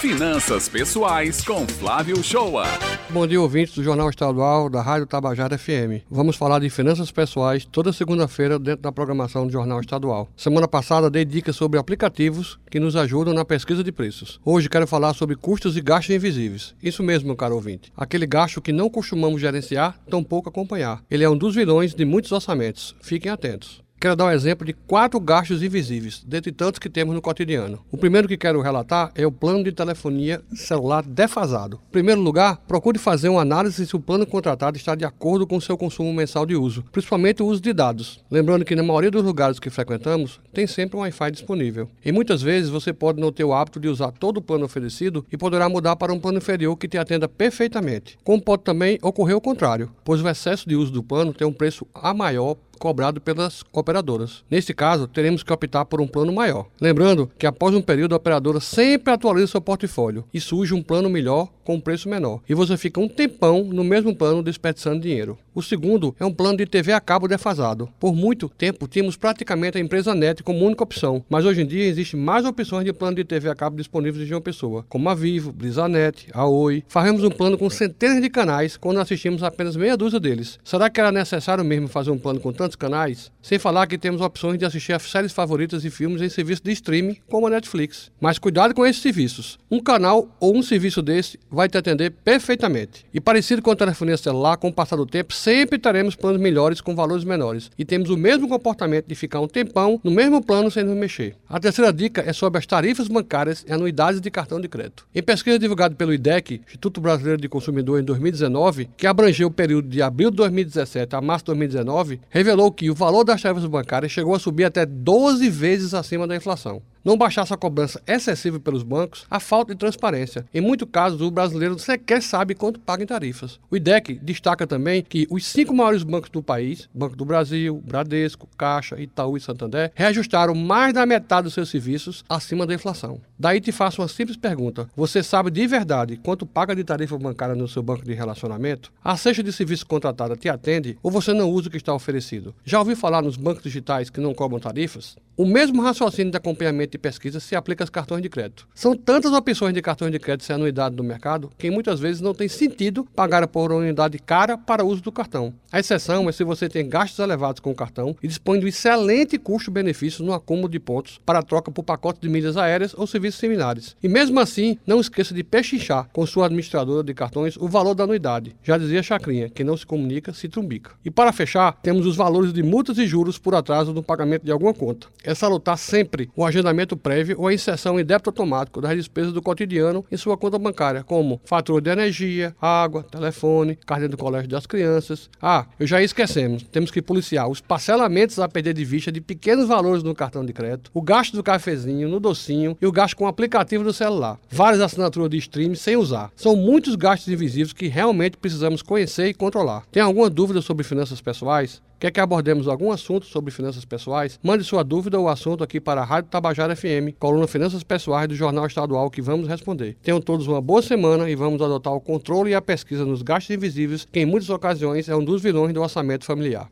Finanças Pessoais com Flávio Shoa. Bom dia, ouvintes do Jornal Estadual da Rádio Tabajara FM. Vamos falar de finanças pessoais toda segunda-feira dentro da programação do Jornal Estadual. Semana passada dei dicas sobre aplicativos que nos ajudam na pesquisa de preços. Hoje quero falar sobre custos e gastos invisíveis. Isso mesmo, meu caro ouvinte. Aquele gasto que não costumamos gerenciar, tampouco acompanhar. Ele é um dos vilões de muitos orçamentos. Fiquem atentos. Quero dar um exemplo de quatro gastos invisíveis, dentre tantos que temos no cotidiano. O primeiro que quero relatar é o plano de telefonia celular defasado. Em primeiro lugar, procure fazer uma análise se o plano contratado está de acordo com o seu consumo mensal de uso, principalmente o uso de dados. Lembrando que na maioria dos lugares que frequentamos, tem sempre um Wi-Fi disponível. E muitas vezes você pode não ter o hábito de usar todo o plano oferecido e poderá mudar para um plano inferior que te atenda perfeitamente. Como pode também ocorrer o contrário, pois o excesso de uso do plano tem um preço a maior cobrado pelas operadoras. Neste caso, teremos que optar por um plano maior. Lembrando que após um período, a operadora sempre atualiza seu portfólio e surge um plano melhor com um preço menor. E você fica um tempão no mesmo plano desperdiçando dinheiro. O segundo é um plano de TV a cabo defasado. Por muito tempo tínhamos praticamente a empresa NET como única opção, mas hoje em dia existem mais opções de plano de TV a cabo disponíveis de uma pessoa, como a Vivo, BrisaNet, a Oi. Fazemos um plano com centenas de canais quando assistimos apenas meia dúzia deles. Será que era necessário mesmo fazer um plano com tantos canais? Sem falar que temos opções de assistir a séries favoritas e filmes em serviços de streaming, como a Netflix. Mas cuidado com esses serviços. Um canal ou um serviço desse vai te atender perfeitamente. E parecido com a telefonia celular, com o passar do tempo, sempre teremos planos melhores com valores menores. E temos o mesmo comportamento de ficar um tempão no mesmo plano sem nos mexer. A terceira dica é sobre as tarifas bancárias e anuidades de cartão de crédito. Em pesquisa divulgada pelo IDEC, Instituto Brasileiro de Consumidor, em 2019, que abrangeu o período de abril de 2017 a março de 2019, revelou que o valor das tarifas bancárias chegou a subir até 12 vezes acima da inflação não baixasse a cobrança excessiva pelos bancos, a falta de transparência. Em muitos casos, o brasileiro sequer sabe quanto paga em tarifas. O IDEC destaca também que os cinco maiores bancos do país, Banco do Brasil, Bradesco, Caixa, Itaú e Santander, reajustaram mais da metade dos seus serviços acima da inflação. Daí te faço uma simples pergunta: você sabe de verdade quanto paga de tarifa bancária no seu banco de relacionamento? A cesta de serviço contratada te atende ou você não usa o que está oferecido? Já ouviu falar nos bancos digitais que não cobram tarifas? O mesmo raciocínio de acompanhamento e pesquisa se aplica aos cartões de crédito. São tantas opções de cartões de crédito sem anuidade no mercado que muitas vezes não tem sentido pagar por uma unidade cara para uso do cartão. A exceção é se você tem gastos elevados com o cartão e dispõe de um excelente custo-benefício no acúmulo de pontos para troca por pacote de milhas aéreas ou serviços similares. E mesmo assim, não esqueça de pechinchar com sua administradora de cartões o valor da anuidade. Já dizia Chacrinha, quem não se comunica se trumbica. E para fechar, temos os valores de multas e juros por atraso no pagamento de alguma conta é salutar sempre o agendamento prévio ou a inserção em débito automático das despesas do cotidiano em sua conta bancária, como fatura de energia, água, telefone, cartão do colégio das crianças. Ah, eu já esquecemos, temos que policiar os parcelamentos a perder de vista de pequenos valores no cartão de crédito, o gasto do cafezinho, no docinho e o gasto com o aplicativo do celular. Várias assinaturas de streaming sem usar. São muitos gastos invisíveis que realmente precisamos conhecer e controlar. Tem alguma dúvida sobre finanças pessoais? Quer que abordemos algum assunto sobre finanças pessoais? Mande sua dúvida ou assunto aqui para a Rádio Tabajara FM, coluna Finanças Pessoais do Jornal Estadual, que vamos responder. Tenham todos uma boa semana e vamos adotar o controle e a pesquisa nos gastos invisíveis, que em muitas ocasiões é um dos vilões do orçamento familiar.